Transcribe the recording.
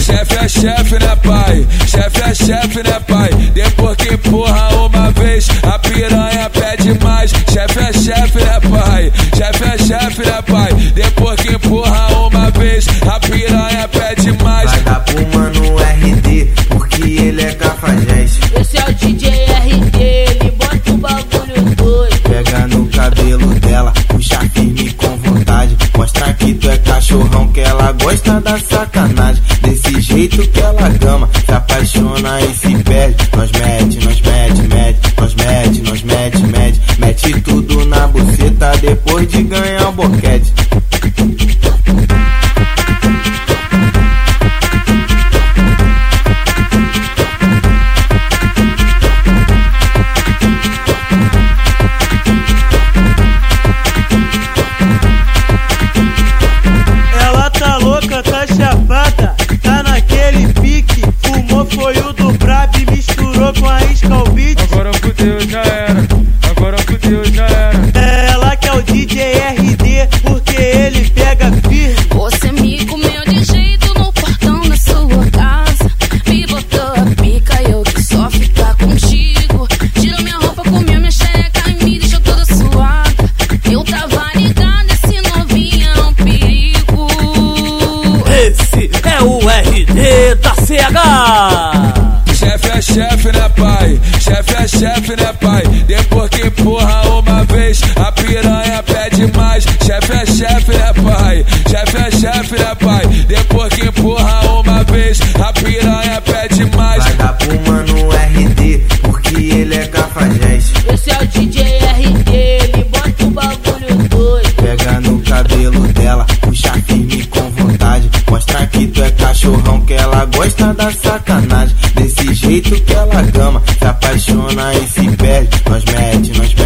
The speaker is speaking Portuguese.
Chefe é chefe, né, pai? Chefe é chefe, né, pai? Depois que empurra uma vez, a piranha pede mais. Chefe é chefe, né, pai? Chefe é chefe, né, pai? Depois que empurra uma vez, a piranha pede mais. Vai dar pro mano RD, porque ele é cafajeste. Esse é o DJ RD, ele bota o bagulho doido. Pega no cachorrão, que ela gosta da sacanagem. Desse jeito que ela gama, se apaixona e se perde. Nós mete, nós mete, mete, nós mete, nós mete, mete. Mete tudo na buceta depois de ganhar o boquete. Fudeu, já era. Agora fudeu, já era. Ela que é o DJ RD, porque ele pega firme. Você me comeu de jeito no portão da sua casa. Me botou a pica, eu que só ficar contigo. Tirou minha roupa, comeu minha xereca e me deixou toda suada. Eu tava ligada, esse novinho é um perigo. Esse é o RD da CH. Chefe né, pai? Chefe é chefe, né, pai? Depois que empurra uma vez, a piranha pede mais. Chefe é chefe, né, pai? Chefe é chefe, né, pai? Gosta da sacanagem. Desse jeito que ela gama, se apaixona e se perde. Nós mete, nós mete,